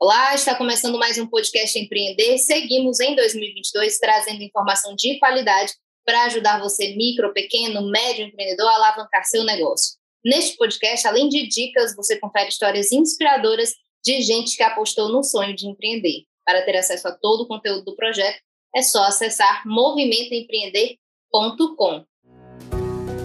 Olá, está começando mais um podcast Empreender. Seguimos em 2022 trazendo informação de qualidade para ajudar você, micro, pequeno, médio empreendedor, a alavancar seu negócio. Neste podcast, além de dicas, você confere histórias inspiradoras de gente que apostou no sonho de empreender. Para ter acesso a todo o conteúdo do projeto, é só acessar movimentoempreender.com.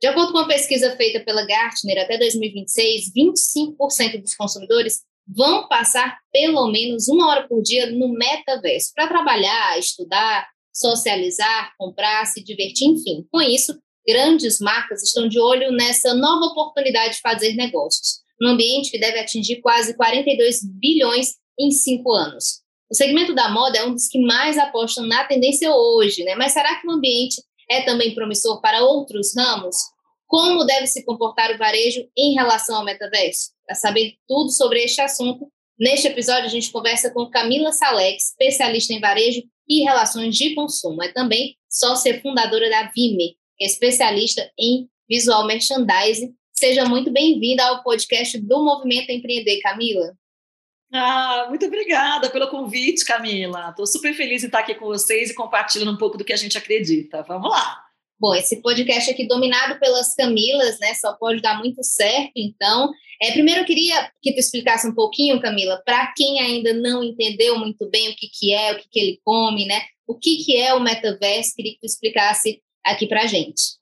De acordo com uma pesquisa feita pela Gartner, até 2026, 25% dos consumidores vão passar pelo menos uma hora por dia no metaverso para trabalhar, estudar, socializar, comprar, se divertir, enfim. Com isso, grandes marcas estão de olho nessa nova oportunidade de fazer negócios, num ambiente que deve atingir quase 42 bilhões em cinco anos. O segmento da moda é um dos que mais apostam na tendência hoje, né? Mas será que o ambiente é também promissor para outros ramos? Como deve se comportar o varejo em relação ao metaverso? Para saber tudo sobre este assunto, neste episódio a gente conversa com Camila Salex, especialista em varejo e relações de consumo. É também sócia fundadora da Vime, é especialista em visual merchandising. Seja muito bem-vinda ao podcast do Movimento Empreender, Camila. Ah, muito obrigada pelo convite, Camila. Estou super feliz em estar aqui com vocês e compartilhando um pouco do que a gente acredita. Vamos lá. Bom, esse podcast aqui dominado pelas Camilas, né? Só pode dar muito certo. Então, é, primeiro eu queria que tu explicasse um pouquinho, Camila, para quem ainda não entendeu muito bem o que, que é, o que, que ele come, né? O que, que é o metaverso? Queria que tu explicasse aqui para a gente.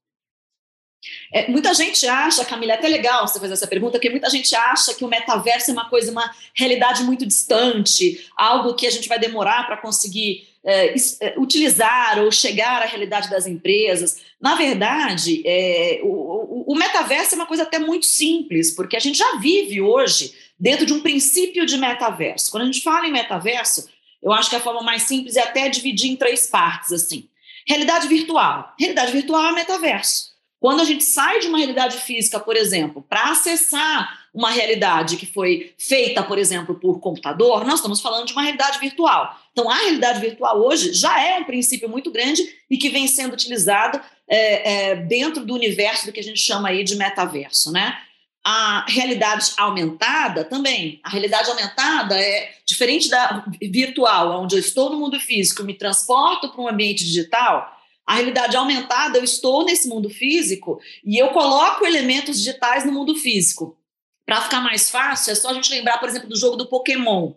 É, muita gente acha, Camila, é até legal você fazer essa pergunta, porque muita gente acha que o metaverso é uma coisa, uma realidade muito distante, algo que a gente vai demorar para conseguir é, é, utilizar ou chegar à realidade das empresas. Na verdade, é, o, o, metaverso é uma coisa até muito simples, porque a gente já vive hoje dentro de um princípio de metaverso. Quando a gente fala em metaverso, eu acho que a forma mais simples é até dividir em três partes assim. Realidade virtual. Realidade virtual é metaverso. Quando a gente sai de uma realidade física, por exemplo, para acessar uma realidade que foi feita, por exemplo, por computador, nós estamos falando de uma realidade virtual. Então, a realidade virtual hoje já é um princípio muito grande e que vem sendo utilizado é, é, dentro do universo do que a gente chama aí de metaverso, né? A realidade aumentada também. A realidade aumentada é diferente da virtual, onde eu estou no mundo físico, me transporto para um ambiente digital a realidade aumentada, eu estou nesse mundo físico e eu coloco elementos digitais no mundo físico. Para ficar mais fácil, é só a gente lembrar, por exemplo, do jogo do Pokémon.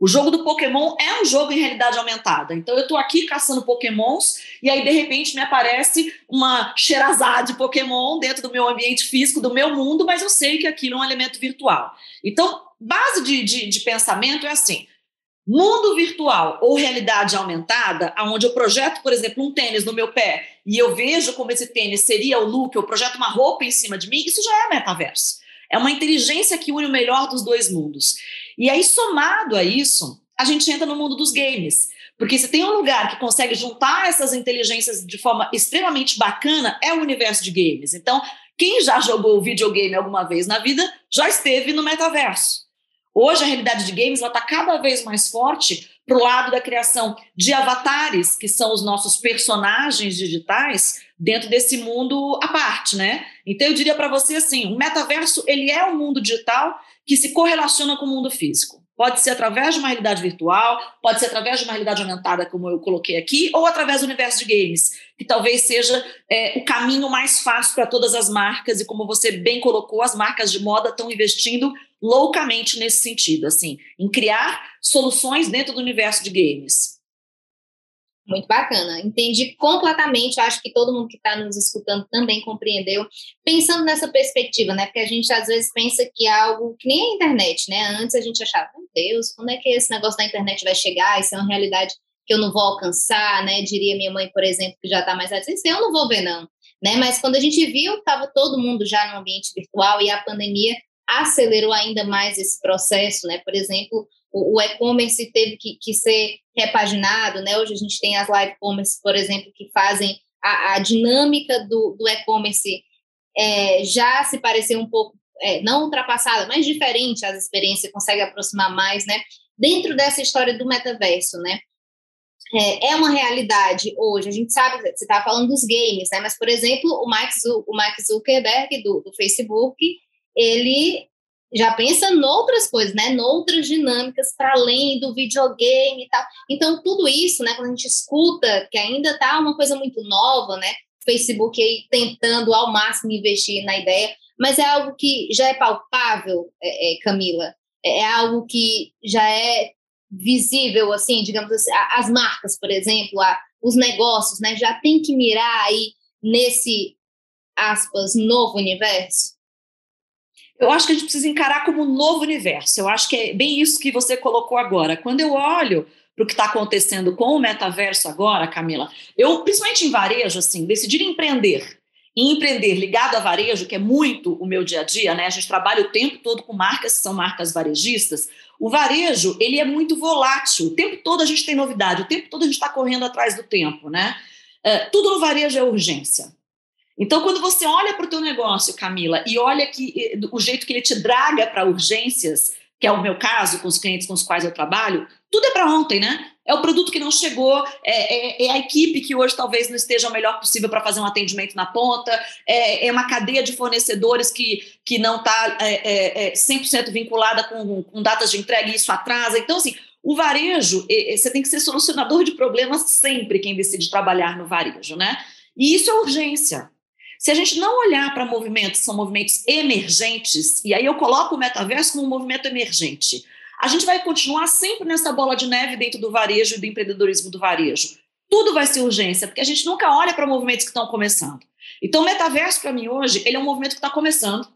O jogo do Pokémon é um jogo em realidade aumentada. Então eu estou aqui caçando Pokémons e aí de repente me aparece uma Sherazade de Pokémon dentro do meu ambiente físico, do meu mundo, mas eu sei que aquilo é um elemento virtual. Então, base de, de, de pensamento é assim: Mundo virtual ou realidade aumentada, onde eu projeto, por exemplo, um tênis no meu pé e eu vejo como esse tênis seria o look, eu projeto uma roupa em cima de mim, isso já é metaverso. É uma inteligência que une o melhor dos dois mundos. E aí, somado a isso, a gente entra no mundo dos games. Porque se tem um lugar que consegue juntar essas inteligências de forma extremamente bacana, é o universo de games. Então, quem já jogou videogame alguma vez na vida já esteve no metaverso. Hoje a realidade de games está cada vez mais forte para o lado da criação de avatares, que são os nossos personagens digitais, dentro desse mundo à parte, né? Então eu diria para você assim, o metaverso ele é um mundo digital que se correlaciona com o mundo físico. Pode ser através de uma realidade virtual, pode ser através de uma realidade aumentada, como eu coloquei aqui, ou através do universo de games, que talvez seja é, o caminho mais fácil para todas as marcas. E como você bem colocou, as marcas de moda estão investindo loucamente nesse sentido, assim, em criar soluções dentro do universo de games. Muito bacana. Entendi completamente. Acho que todo mundo que está nos escutando também compreendeu. Pensando nessa perspectiva, né? Porque a gente às vezes pensa que é algo que nem a internet, né? Antes a gente achava, meu Deus, quando é que esse negócio da internet vai chegar? Isso é uma realidade que eu não vou alcançar, né? Diria minha mãe, por exemplo, que já está mais assim, eu não vou ver, não. Né? Mas quando a gente viu, estava todo mundo já no ambiente virtual e a pandemia acelerou ainda mais esse processo, né? Por exemplo, o, o e-commerce teve que, que ser repaginado, né? Hoje a gente tem as live commerce, por exemplo, que fazem a, a dinâmica do, do e-commerce é, já se parecer um pouco, é, não ultrapassada, mas diferente às experiências, consegue aproximar mais, né? Dentro dessa história do metaverso, né? É, é uma realidade hoje. A gente sabe, você estava falando dos games, né? Mas, por exemplo, o Mark, o Zuckerberg do, do Facebook, ele já pensa noutras coisas, né? Noutras dinâmicas para além do videogame e tal. Então, tudo isso, né? Quando a gente escuta que ainda tá uma coisa muito nova, né? Facebook aí tentando ao máximo investir na ideia, mas é algo que já é palpável, é, é, Camila. É, é algo que já é visível, assim, digamos assim, as marcas, por exemplo, a, os negócios, né? Já tem que mirar aí nesse aspas novo universo eu acho que a gente precisa encarar como um novo universo. Eu acho que é bem isso que você colocou agora. Quando eu olho para o que está acontecendo com o metaverso agora, Camila, eu, principalmente em varejo, assim, decidir empreender. E empreender ligado a varejo, que é muito o meu dia a dia, né? A gente trabalha o tempo todo com marcas que são marcas varejistas. O varejo, ele é muito volátil. O tempo todo a gente tem novidade, o tempo todo a gente está correndo atrás do tempo, né? Uh, tudo no varejo é urgência. Então, quando você olha para o teu negócio, Camila, e olha que o jeito que ele te draga para urgências, que é o meu caso com os clientes com os quais eu trabalho, tudo é para ontem, né? É o produto que não chegou, é, é, é, a equipe que hoje talvez não esteja o melhor possível para fazer um atendimento na ponta, é, é, uma cadeia de fornecedores que, que não está é, é, 100% é, vinculada com, com datas de entrega e isso atrasa. Então, assim, o varejo, você tem que ser solucionador de problemas sempre quem decide trabalhar no varejo, né? E isso é urgência. Se a gente não olhar para movimentos, são movimentos emergentes, e aí eu coloco o metaverso como um movimento emergente, a gente vai continuar sempre nessa bola de neve dentro do varejo e do empreendedorismo do varejo. Tudo vai ser urgência, porque a gente nunca olha para movimentos que estão começando. Então, o metaverso, para mim, hoje, ele é um movimento que está começando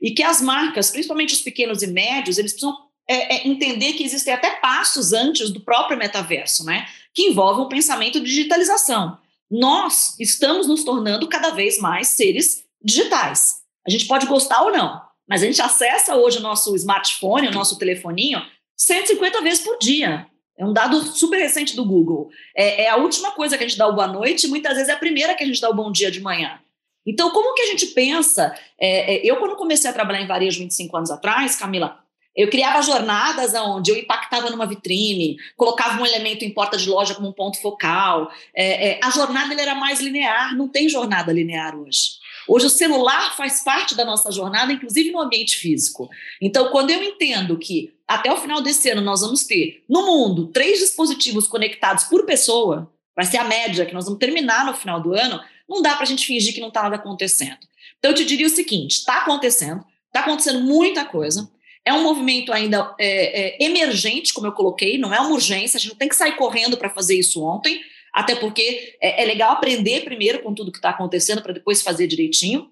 e que as marcas, principalmente os pequenos e médios, eles precisam é, é, entender que existem até passos antes do próprio metaverso, né? Que envolvem o pensamento de digitalização nós estamos nos tornando cada vez mais seres digitais. A gente pode gostar ou não, mas a gente acessa hoje o nosso smartphone, o nosso telefoninho, 150 vezes por dia. É um dado super recente do Google. É, é, a última coisa que a gente dá o boa noite muitas vezes é a primeira que a gente dá o bom dia de manhã. Então, como que a gente pensa? É, é eu, quando comecei a trabalhar em varejo 25 anos atrás, Camila, eu criava jornadas onde eu impactava numa vitrine, colocava um elemento em porta de loja como um ponto focal. É, é, a jornada era mais linear, não tem jornada linear hoje. Hoje o celular faz parte da nossa jornada, inclusive no ambiente físico. Então, quando eu entendo que até o final desse ano nós vamos ter, no mundo, três dispositivos conectados por pessoa, vai ser a média que nós vamos terminar no final do ano, não dá para a gente fingir que não está nada acontecendo. Então, eu te diria o seguinte: está acontecendo, está acontecendo muita coisa. É um movimento ainda é, é, emergente, como eu coloquei, não é uma urgência, a gente não tem que sair correndo para fazer isso ontem, até porque é, é legal aprender primeiro com tudo que está acontecendo para depois fazer direitinho.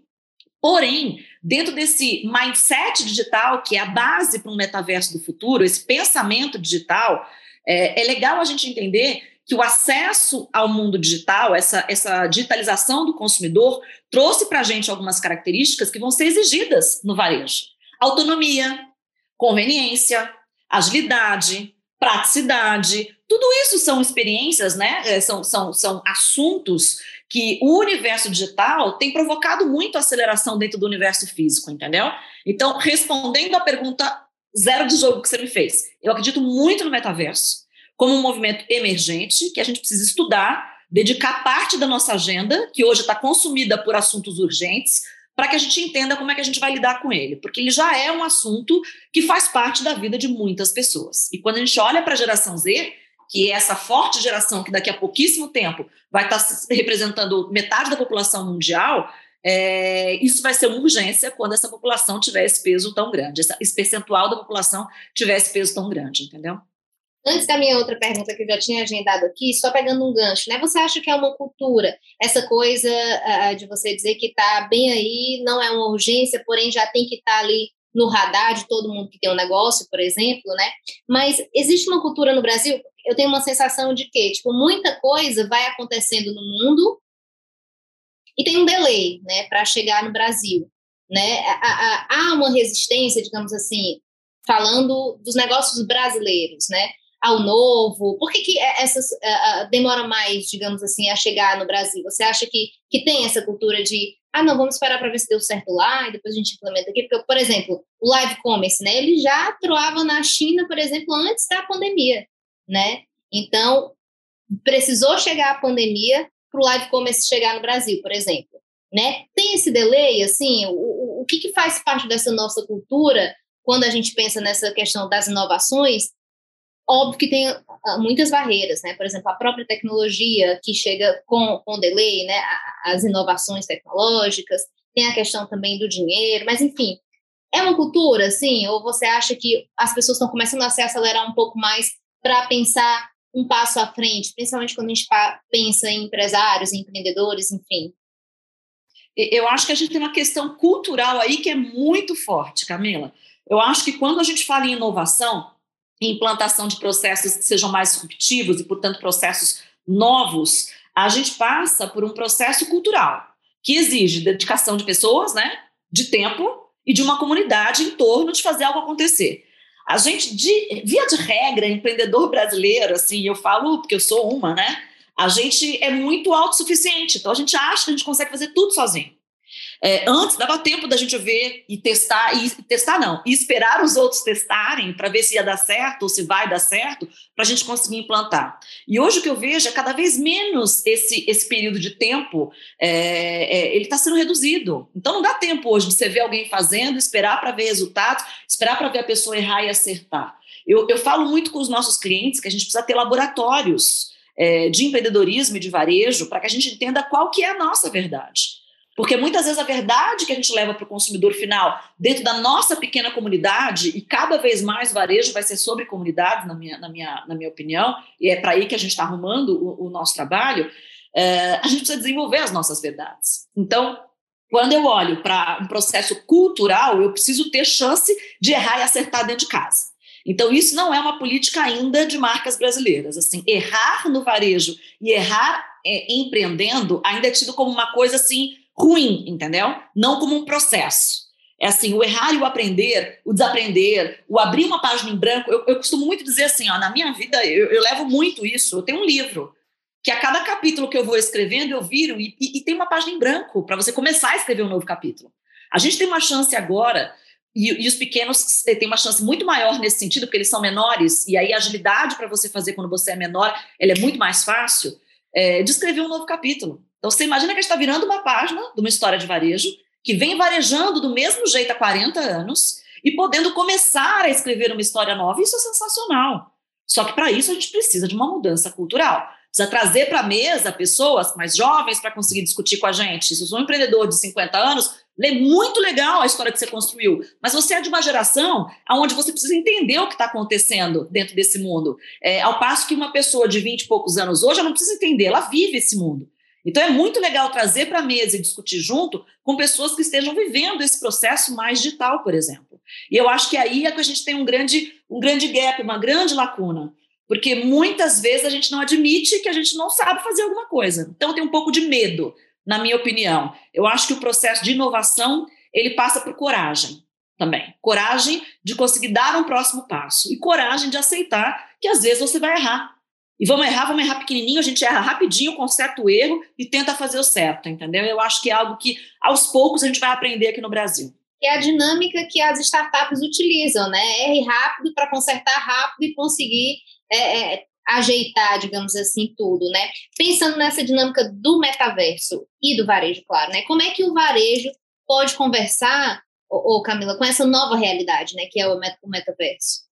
Porém, dentro desse mindset digital, que é a base para um metaverso do futuro, esse pensamento digital, é, é legal a gente entender que o acesso ao mundo digital, essa, essa digitalização do consumidor, trouxe para a gente algumas características que vão ser exigidas no varejo. Autonomia, conveniência, agilidade, praticidade, tudo isso são experiências, né? É, são, são, são assuntos que o universo digital tem provocado muito aceleração dentro do universo físico, entendeu? Então, respondendo à pergunta zero de jogo que você me fez, eu acredito muito no metaverso como um movimento emergente que a gente precisa estudar, dedicar parte da nossa agenda, que hoje está consumida por assuntos urgentes, para que a gente entenda como é que a gente vai lidar com ele, porque ele já é um assunto que faz parte da vida de muitas pessoas. E quando a gente olha para a geração Z, que é essa forte geração que daqui a pouquíssimo tempo vai estar tá representando metade da população mundial, é, isso vai ser uma urgência quando essa população tiver esse peso tão grande, esse percentual da população tiver esse peso tão grande, entendeu? Antes da minha outra pergunta que eu já tinha agendado aqui, só pegando um gancho, né? Você acha que é uma cultura essa coisa uh, de você dizer que está bem aí, não é uma urgência, porém já tem que estar tá ali no radar de todo mundo que tem um negócio, por exemplo, né? Mas existe uma cultura no Brasil, eu tenho uma sensação de que, tipo, muita coisa vai acontecendo no mundo e tem um delay, né, para chegar no Brasil, né? Há, uma resistência, digamos assim, falando dos negócios brasileiros, né? Ao novo, por que, que é, essas uh, demora mais, digamos assim, a chegar no Brasil? Você acha que, que tem essa cultura de ah, não, vamos esperar para ver se deu certo lá e depois a gente implementa aqui? Porque, por exemplo, o live commerce, né? Ele já atuava na China, por exemplo, antes da pandemia, né? Então, precisou chegar a pandemia para o live commerce chegar no Brasil, por exemplo, né? Tem esse delay, assim, o, o que, que faz parte dessa nossa cultura quando a gente pensa nessa questão das inovações, óbvio que tem ah, muitas barreiras, né? Por exemplo, a própria tecnologia que chega com, com delay, né? As inovações tecnológicas, tem a questão também do dinheiro, mas enfim, é uma cultura, assim? Ou você acha que as pessoas estão começando a se acelerar um pouco mais para pensar um passo à frente, principalmente quando a gente pensa em empresários, em empreendedores, enfim? Eu acho que a gente tem uma questão cultural aí que é muito forte, Camila. Eu acho que quando a gente fala em inovação, implantação de processos que sejam mais disruptivos e, portanto, processos novos, a gente passa por um processo cultural que exige dedicação de pessoas, né, de tempo e de uma comunidade em torno de fazer algo acontecer. A gente, de, via de regra, empreendedor brasileiro, assim, eu falo porque eu sou uma, né? A gente é muito autossuficiente, então a gente acha que a gente consegue fazer tudo sozinho. É, antes dava tempo da gente ver e testar, e testar não, e esperar os outros testarem para ver se ia dar certo ou se vai dar certo, para a gente conseguir implantar. E hoje o que eu vejo é cada vez menos esse, esse período de tempo, é, é, ele está sendo reduzido. Então não dá tempo hoje de você ver alguém fazendo, esperar para ver resultados, esperar para ver a pessoa errar e acertar. Eu, eu falo muito com os nossos clientes que a gente precisa ter laboratórios é, de empreendedorismo e de varejo para que a gente entenda qual que é a nossa verdade. Porque muitas vezes a verdade que a gente leva para o consumidor final, dentro da nossa pequena comunidade, e cada vez mais varejo vai ser sobre comunidades, na minha, na minha, na minha opinião, e é para aí que a gente está arrumando o, o, nosso trabalho, é, a gente precisa desenvolver as nossas verdades. Então, quando eu olho para um processo cultural, eu preciso ter chance de errar e acertar dentro de casa. Então, isso não é uma política ainda de marcas brasileiras. Assim, errar no varejo e errar é, empreendendo ainda é tido como uma coisa assim ruim, entendeu? Não como um processo. É assim, o errar e o aprender, o desaprender, o abrir uma página em branco. Eu, eu costumo muito dizer assim, ó, na minha vida eu, eu, levo muito isso. Eu tenho um livro que a cada capítulo que eu vou escrevendo eu viro e, e, e tem uma página em branco para você começar a escrever um novo capítulo. A gente tem uma chance agora e, e, os pequenos têm uma chance muito maior nesse sentido, porque eles são menores, e aí a agilidade para você fazer quando você é menor, ela é muito mais fácil, é, de escrever um novo capítulo. Então, você imagina que a gente está virando uma página de uma história de varejo que vem varejando do mesmo jeito há 40 anos e podendo começar a escrever uma história nova. Isso é sensacional. Só que para isso a gente precisa de uma mudança cultural. Precisa trazer para a mesa pessoas mais jovens para conseguir discutir com a gente. Se eu sou um empreendedor de 50 anos, lê muito legal a história que você construiu, mas você é de uma geração onde você precisa entender o que está acontecendo dentro desse mundo. É, ao passo que uma pessoa de 20 e poucos anos hoje, ela não precisa entender, ela vive esse mundo. Então é muito legal trazer para a mesa e discutir junto com pessoas que estejam vivendo esse processo mais digital, por exemplo. E eu acho que aí é que a gente tem um grande, um grande gap, uma grande lacuna, porque muitas vezes a gente não admite que a gente não sabe fazer alguma coisa. Então tem um pouco de medo, na minha opinião. Eu acho que o processo de inovação ele passa por coragem também. Coragem de conseguir dar um próximo passo e coragem de aceitar que às vezes você vai errar e vamos errar, vamos errar pequenininho, a gente erra rapidinho, conserta o erro e tenta fazer o certo, entendeu? Eu acho que é algo que, aos poucos, a gente vai aprender aqui no Brasil. É a dinâmica que as startups utilizam, né? Erre rápido para consertar rápido e conseguir é, é, ajeitar, digamos assim, tudo, né? Pensando nessa dinâmica do metaverso e do varejo, claro, né? Como é que o varejo pode conversar, ô, ô Camila, com essa nova realidade, né? Que é o metaverso?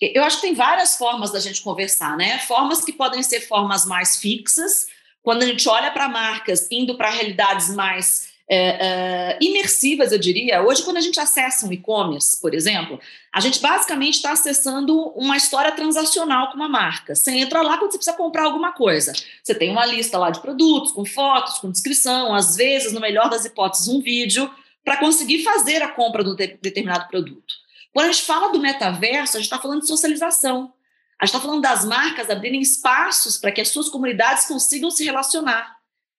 Eu acho que tem várias formas da gente conversar, né? Formas que podem ser formas mais fixas, quando a gente olha para marcas indo para realidades mais é, é, imersivas, eu diria. Hoje, quando a gente acessa um e-commerce, por exemplo, a gente basicamente está acessando uma história transacional com uma marca. Você entra lá quando você precisa comprar alguma coisa. Você tem uma lista lá de produtos, com fotos, com descrição, às vezes, no melhor das hipóteses, um vídeo, para conseguir fazer a compra de um determinado produto. Quando a gente fala do metaverso, a gente está falando de socialização. A gente está falando das marcas abrirem espaços para que as suas comunidades consigam se relacionar.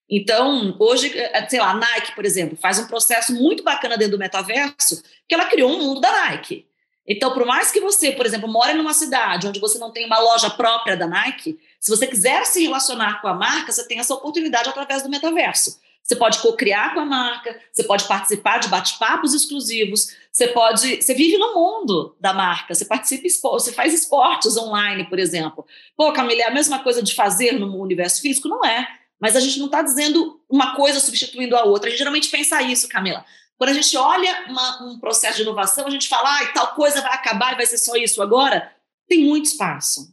Então, hoje, eh, sei lá, a Nike, por exemplo, faz um processo muito bacana dentro do metaverso, que ela criou um mundo da Nike. Então, por mais que você, por exemplo, mora numa cidade onde você não tem uma loja própria da Nike, se você quiser se relacionar com a marca, você tem essa oportunidade através do metaverso. Você pode co-criar com a marca, você pode participar de bate-papos exclusivos, você pode, você vive no mundo da marca, você participa, você faz esportes online, por exemplo. Pô, Camila, é a mesma coisa de fazer no universo físico? Não é. Mas a gente não está dizendo uma coisa substituindo a outra. A gente geralmente pensa isso, Camila. Quando a gente olha uma, um processo de inovação, a gente fala, ah, tal coisa vai acabar e vai ser só isso agora. Tem muito espaço.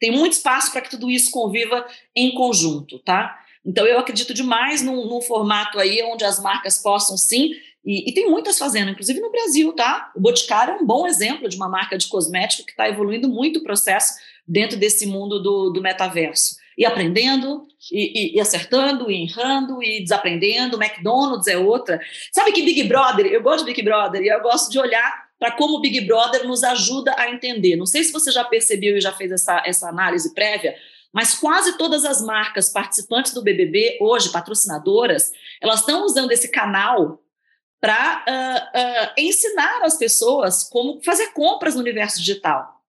Tem muito espaço para que tudo isso conviva em conjunto, tá? Então, eu acredito demais num, num formato aí onde as marcas possam sim, e, e, tem muitas fazendo, inclusive no Brasil, tá? O Boticário é um bom exemplo de uma marca de cosmético que está evoluindo muito o processo dentro desse mundo do, do metaverso. E aprendendo, e, e, e, acertando, e errando, e desaprendendo. McDonald's é outra. Sabe que Big Brother, eu gosto de Big Brother, e eu gosto de olhar para como o Big Brother nos ajuda a entender. Não sei se você já percebeu e já fez essa, essa análise prévia, mas quase todas as marcas participantes do BBB, hoje, patrocinadoras, elas estão usando esse canal para uh, uh, ensinar as pessoas como fazer compras no universo digital,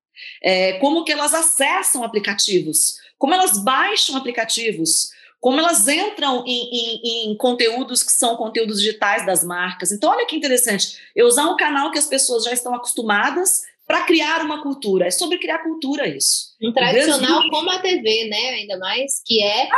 é, como que elas acessam aplicativos, como elas baixam aplicativos, como elas entram em, em, em, conteúdos que são conteúdos digitais das marcas. Então, olha que interessante, eu usar um canal que as pessoas já estão acostumadas para criar uma cultura. É sobre criar cultura isso. Um tradicional como a TV, né? Ainda mais, que é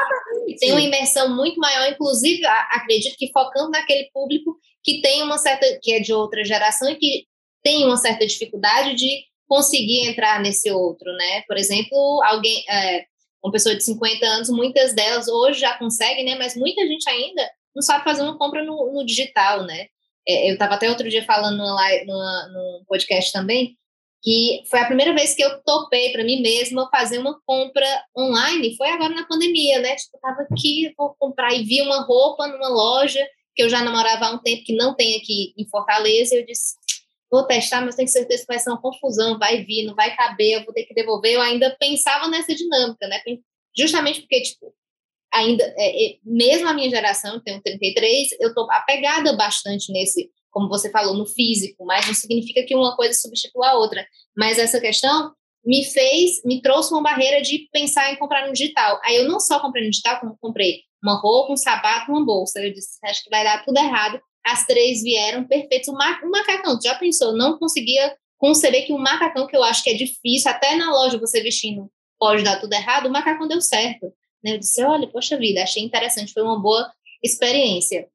que tem uma imersão muito maior, inclusive, acredito que focando naquele público que tem uma certa, que é de outra geração e que tem uma certa dificuldade de conseguir entrar nesse outro, né? Por exemplo, alguém, é, uma pessoa de 50 anos, muitas delas hoje já conseguem, né? Mas muita gente ainda não sabe fazer uma compra no, no digital, né? É, eu estava até outro dia falando numa live, numa, num podcast também que foi a primeira vez que eu topei para mim mesma fazer uma compra online, foi agora na pandemia, né? Tipo, eu tava aqui, vou comprar e vi uma roupa numa loja que eu já namorava há um tempo, que não tem aqui em Fortaleza, e eu disse, vou testar, mas tenho certeza que vai ser uma confusão, vai vir, não vai caber, eu vou ter que devolver. Eu ainda pensava nessa dinâmica, né? Justamente porque, tipo, ainda, é, é, mesmo a minha geração, eu tenho 33, eu tô apegada bastante nesse como você falou, no físico, mas não significa que uma coisa substitua a outra. Mas essa questão me fez, me trouxe uma barreira de pensar em comprar no digital. Aí eu não só comprei no digital, como comprei uma roupa, um sapato, uma bolsa. Eu disse, acho que vai dar tudo errado. As três vieram perfeitos. O, ma o macacão, já pensou? Não conseguia conceber que um macacão, que eu acho que é difícil, até na loja você vestindo pode dar tudo errado, o macacão deu certo. Né? Eu disse, olha, poxa vida, achei interessante, foi uma boa experiência.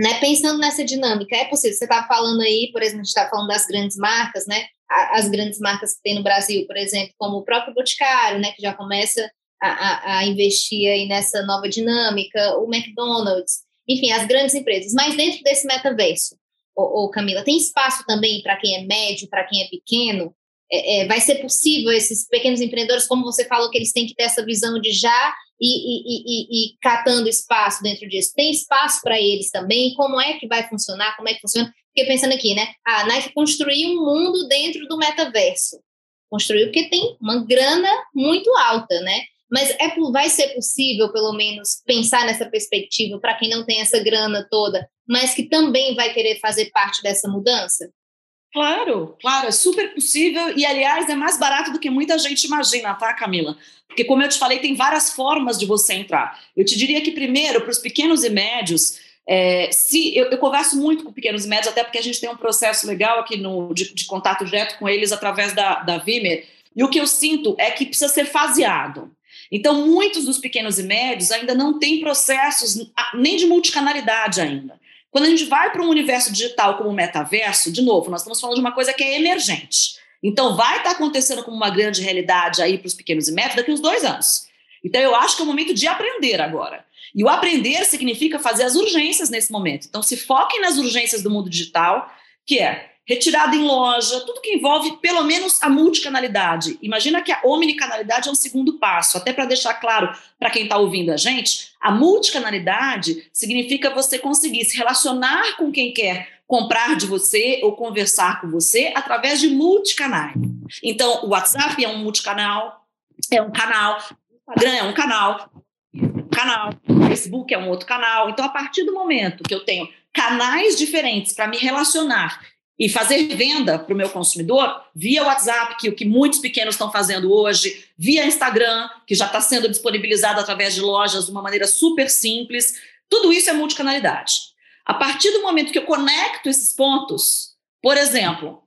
Né, pensando nessa dinâmica, é possível, você estava falando aí, por exemplo, a gente está falando das grandes marcas, né, as grandes marcas que tem no Brasil, por exemplo, como o próprio Boticário, né, que já começa a, a, a investir aí nessa nova dinâmica, o McDonald's, enfim, as grandes empresas. Mas dentro desse metaverso, ô, ô Camila, tem espaço também para quem é médio, para quem é pequeno? É, é, vai ser possível esses pequenos empreendedores, como você falou, que eles têm que ter essa visão de já e, e, e, e catando espaço dentro disso. Tem espaço para eles também? Como é que vai funcionar? Como é que funciona? Fiquei pensando aqui, né? A Nike construiu um mundo dentro do metaverso. Construiu porque tem uma grana muito alta, né? Mas é, vai ser possível, pelo menos, pensar nessa perspectiva para quem não tem essa grana toda, mas que também vai querer fazer parte dessa mudança? Claro, claro, é super possível e, aliás, é mais barato do que muita gente imagina, tá, Camila? Porque, como eu te falei, tem várias formas de você entrar. Eu te diria que, primeiro, para os pequenos e médios, é, se eu, eu, converso muito com pequenos e médios, até porque a gente tem um processo legal aqui no, de, de contato direto com eles através da, da Vimer, e o que eu sinto é que precisa ser faseado. Então, muitos dos pequenos e médios ainda não têm processos nem de multicanalidade ainda. Quando a gente vai para um universo digital como o metaverso, de novo, nós estamos falando de uma coisa que é emergente. Então, vai estar tá acontecendo como uma grande realidade aí para os pequenos e médios daqui uns dois anos. Então, eu acho que é o momento de aprender agora. E o aprender significa fazer as urgências nesse momento. Então, se foquem nas urgências do mundo digital, que é retirada em loja, tudo que envolve pelo menos a multicanalidade. Imagina que a omnicanalidade é um segundo passo, até para deixar claro para quem está ouvindo a gente, a multicanalidade significa você conseguir se relacionar com quem quer comprar de você ou conversar com você através de multicanais. Então, o WhatsApp é um multicanal, é um canal, o Instagram é um canal, canal, o Facebook é um outro canal. Então, a partir do momento que eu tenho canais diferentes para me relacionar e fazer venda para o meu consumidor via WhatsApp, que o que muitos pequenos estão fazendo hoje, via Instagram, que já está sendo disponibilizado através de lojas de uma maneira super simples. Tudo isso é multicanalidade. A partir do momento que eu conecto esses pontos, por exemplo,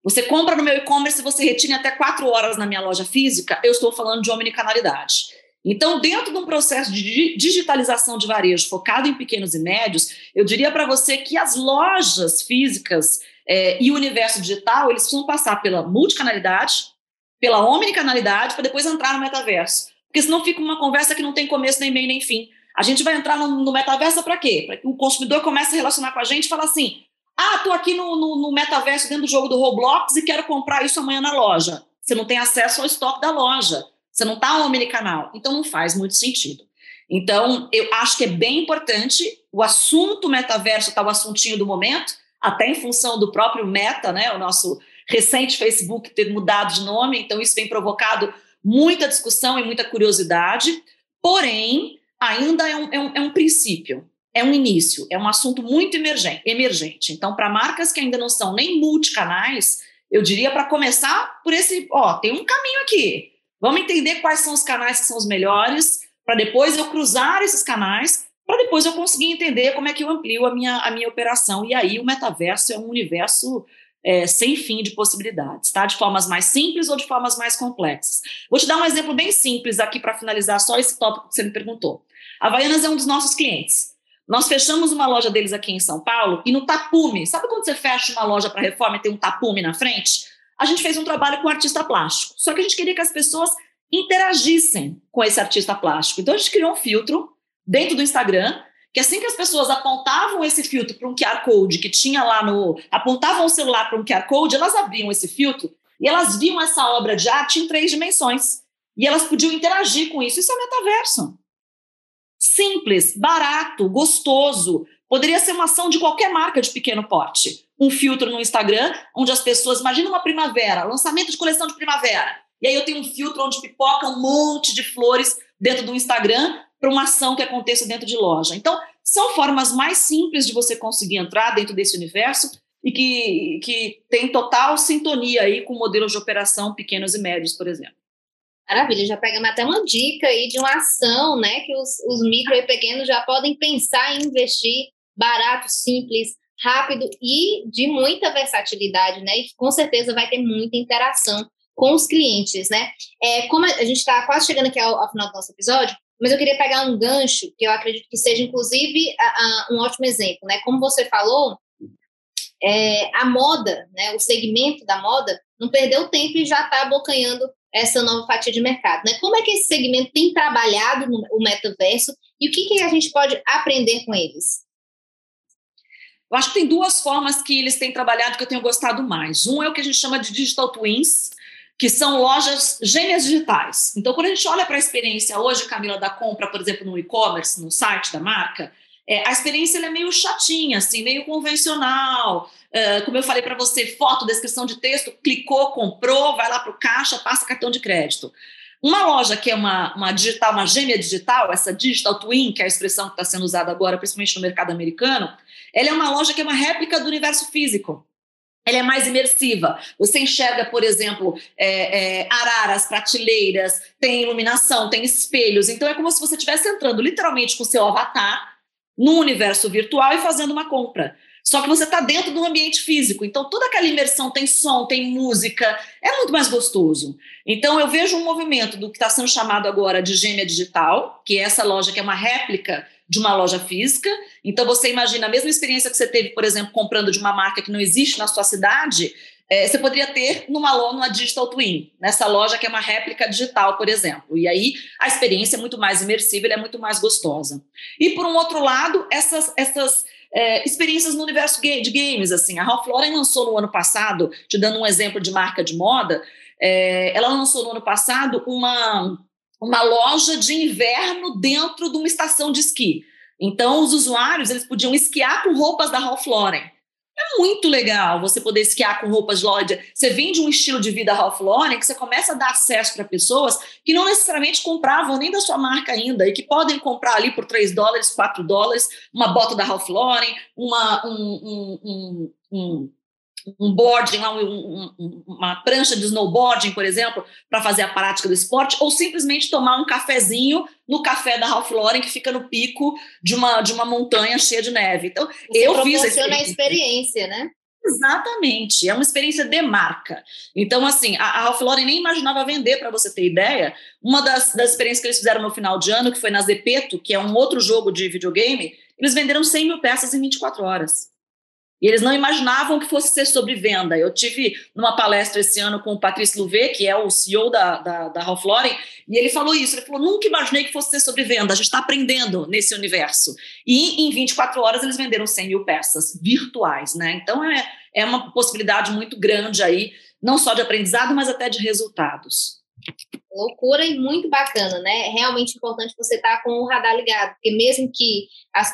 você compra no meu e-commerce e você retira até quatro horas na minha loja física, eu estou falando de omnicanalidade. Então, dentro de um processo de digitalização de varejo focado em pequenos e médios, eu diria para você que as lojas físicas é, e o universo digital, eles precisam passar pela multicanalidade, pela omnicanalidade, para depois entrar no metaverso. Porque senão fica uma conversa que não tem começo, nem meio, nem fim. A gente vai entrar no, no metaverso para quê? Para que o consumidor comece a relacionar com a gente e falar assim, ah, estou aqui no, no, no metaverso dentro do jogo do Roblox e quero comprar isso amanhã na loja. Você não tem acesso ao estoque da loja. Você não está omnicanal. Então não faz muito sentido. Então, eu acho que é bem importante o assunto metaverso está o assuntinho do momento, até em função do próprio Meta, né? O nosso recente Facebook ter mudado de nome, então isso tem provocado muita discussão e muita curiosidade, porém, ainda é um, é um, é um princípio, é um início, é um assunto muito emergente. emergente. Então, para marcas que ainda não são nem multicanais, eu diria para começar por esse, ó, tem um caminho aqui. Vamos entender quais são os canais que são os melhores, para depois eu cruzar esses canais, para depois eu conseguir entender como é que eu amplio a minha, a minha operação. E aí o metaverso é um universo é, sem fim de possibilidades, tá? De formas mais simples ou de formas mais complexas. Vou te dar um exemplo bem simples aqui para finalizar só esse tópico que você me perguntou. A Havaianas é um dos nossos clientes. Nós fechamos uma loja deles aqui em São Paulo e no tapume, sabe quando você fecha uma loja para reforma e tem um tapume na frente? A gente fez um trabalho com um artista plástico. Só que a gente queria que as pessoas interagissem com esse artista plástico. Então a gente criou um filtro dentro do Instagram, que assim que as pessoas apontavam esse filtro para um QR Code que tinha lá no. apontavam o celular para um QR Code, elas abriam esse filtro e elas viam essa obra de arte em três dimensões. E elas podiam interagir com isso. Isso é metaverso. Simples, barato, gostoso. Poderia ser uma ação de qualquer marca de pequeno porte. Um filtro no Instagram, onde as pessoas. Imagina uma primavera, lançamento de coleção de primavera. E aí eu tenho um filtro onde pipoca um monte de flores dentro do Instagram para uma ação que aconteça dentro de loja. Então, são formas mais simples de você conseguir entrar dentro desse universo e que, que tem total sintonia aí com modelos de operação pequenos e médios, por exemplo. Maravilha, já pegamos até uma dica aí de uma ação, né, que os, os micro e pequenos já podem pensar em investir barato, simples, rápido e de muita versatilidade, né? E com certeza vai ter muita interação com os clientes, né? É, como a gente está quase chegando aqui ao, ao, final do nosso episódio, mas eu queria pegar um gancho que eu acredito que seja, inclusive, a, a, um ótimo exemplo, né? Como você falou, é, a moda, né? O segmento da moda não perdeu tempo e já está abocanhando essa nova fatia de mercado, né? Como é que esse segmento tem trabalhado no, o metaverso e o que, que a gente pode aprender com eles? Eu acho que tem duas formas que eles têm trabalhado que eu tenho gostado mais. Um é o que a gente chama de digital twins, que são lojas gêmeas digitais. Então, quando a gente olha para a experiência hoje, Camila, da compra, por exemplo, no e-commerce, no site da marca, é, a experiência é meio chatinha, assim, meio convencional. É, como eu falei para você, foto, descrição de texto, clicou, comprou, vai lá para o caixa, passa cartão de crédito. Uma loja que é uma, uma digital, uma gêmea digital, essa digital twin, que é a expressão que está sendo usada agora, principalmente no mercado americano, ela é uma loja que é uma réplica do universo físico. Ela é mais imersiva. Você enxerga, por exemplo, é, é, araras, prateleiras, tem iluminação, tem espelhos. Então é como se você estivesse entrando literalmente com o seu avatar no universo virtual e fazendo uma compra. Só que você está dentro do ambiente físico. Então, toda aquela imersão tem som, tem música, é muito mais gostoso. Então, eu vejo um movimento do que está sendo chamado agora de gêmea digital, que é essa loja que é uma réplica de uma loja física. Então, você imagina a mesma experiência que você teve, por exemplo, comprando de uma marca que não existe na sua cidade, é, você poderia ter numa, numa Digital Twin, nessa loja que é uma réplica digital, por exemplo. E aí a experiência é muito mais imersiva, é muito mais gostosa. E por um outro lado, essas, essas é, experiências no universo de games. Assim, a Ralph Lauren lançou no ano passado, te dando um exemplo de marca de moda, é, ela lançou no ano passado uma, uma loja de inverno dentro de uma estação de esqui. Então, os usuários eles podiam esquiar com roupas da Ralph Lauren. É muito legal você poder esquiar com roupas loja. Você vende um estilo de vida Ralph Lauren que você começa a dar acesso para pessoas que não necessariamente compravam nem da sua marca ainda e que podem comprar ali por 3 dólares, 4 dólares, uma bota da Ralph Lauren, uma, um, um, um, um boarding, um, um, uma prancha de snowboarding, por exemplo, para fazer a prática do esporte, ou simplesmente tomar um cafezinho no café da Ralph Lauren, que fica no pico de uma, de uma montanha cheia de neve. Então, Você eu fiz a experiência. a experiência, né? Exatamente, é uma experiência de marca. Então, assim, a, a Ralph Lauren nem imaginava vender, para você ter ideia. Uma das, das experiências que eles fizeram no final de ano, que foi na Zepeto, que é um outro jogo de videogame, eles venderam 100 mil peças em 24 horas. E eles não imaginavam que fosse ser sobre venda. Eu tive numa palestra esse ano com o Patrice Louvet, que é o CEO da, da, da Ralph Lauren, e ele falou isso. Ele falou: nunca imaginei que fosse ser sobre venda. A gente está aprendendo nesse universo. E em 24 horas eles venderam 100 mil peças virtuais, né? Então é, é uma possibilidade muito grande aí, não só de aprendizado, mas até de resultados. Loucura e muito bacana, né? É realmente importante você estar tá com o radar ligado, porque mesmo que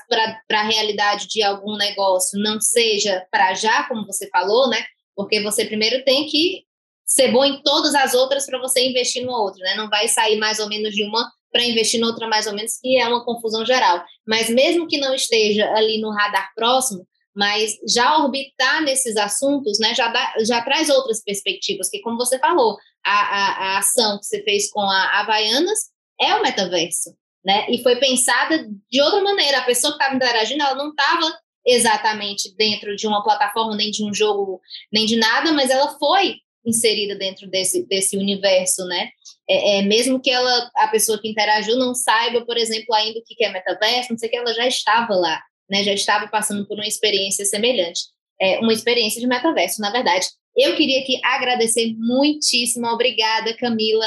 para a realidade de algum negócio não seja para já, como você falou, né? Porque você primeiro tem que ser bom em todas as outras para você investir no outro, né? Não vai sair mais ou menos de uma para investir em outra mais ou menos, que é uma confusão geral. Mas mesmo que não esteja ali no radar próximo, mas já orbitar nesses assuntos, né, já, dá, já traz outras perspectivas, que como você falou, a, a, a ação que você fez com a Havaianas é o metaverso, né, e foi pensada de outra maneira, a pessoa que estava interagindo, ela não estava exatamente dentro de uma plataforma, nem de um jogo, nem de nada, mas ela foi inserida dentro desse, desse universo, né, é, é, mesmo que ela, a pessoa que interagiu não saiba, por exemplo, ainda o que é metaverso, não sei o que, ela já estava lá, né, já estava passando por uma experiência semelhante, é, uma experiência de metaverso, na verdade. Eu queria aqui agradecer muitíssimo, obrigada, Camila,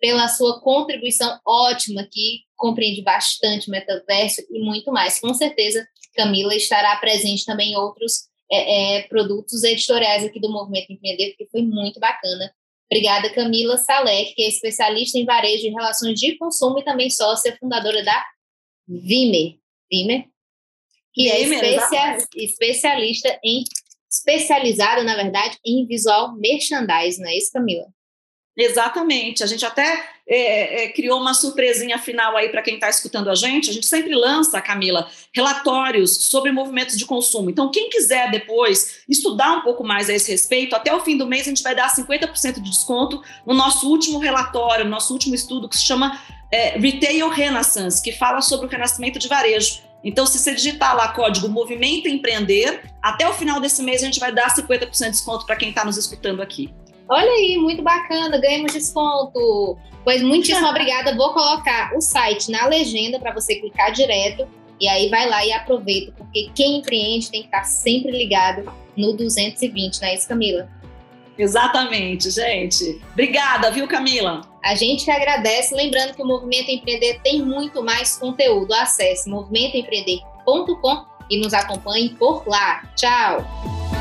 pela sua contribuição ótima que compreende bastante o metaverso e muito mais. Com certeza, Camila estará presente também em outros é, é, produtos editoriais aqui do Movimento Empreender, que foi muito bacana. Obrigada, Camila Salek, que é especialista em varejo e relações de consumo e também sócia fundadora da Vimer. Vimer? que é especia, especialista em especializada, na verdade, em visual merchandising, não é isso, Camila? Exatamente. A gente até é, é, criou uma surpresinha final aí para quem está escutando a gente. A gente sempre lança, Camila, relatórios sobre movimentos de consumo. Então, quem quiser depois estudar um pouco mais a esse respeito, até o fim do mês a gente vai dar 50% de desconto no nosso último relatório, no nosso último estudo que se chama é, Retail Renaissance, que fala sobre o renascimento de varejo. Então, se você digitar lá código Movimento Empreender, até o final desse mês a gente vai dar 50% de desconto para quem está nos escutando aqui. Olha aí, muito bacana, ganhamos desconto. Pois muitíssimo obrigada. Vou colocar o site na legenda para você clicar direto e aí vai lá e aproveita, porque quem empreende tem que estar sempre ligado no 220, não é isso, Camila? Exatamente, gente. Obrigada, viu, Camila? A gente que agradece, lembrando que o Movimento Empreender tem muito mais conteúdo. Acesse movimentoempreender.com e nos acompanhe por lá. Tchau!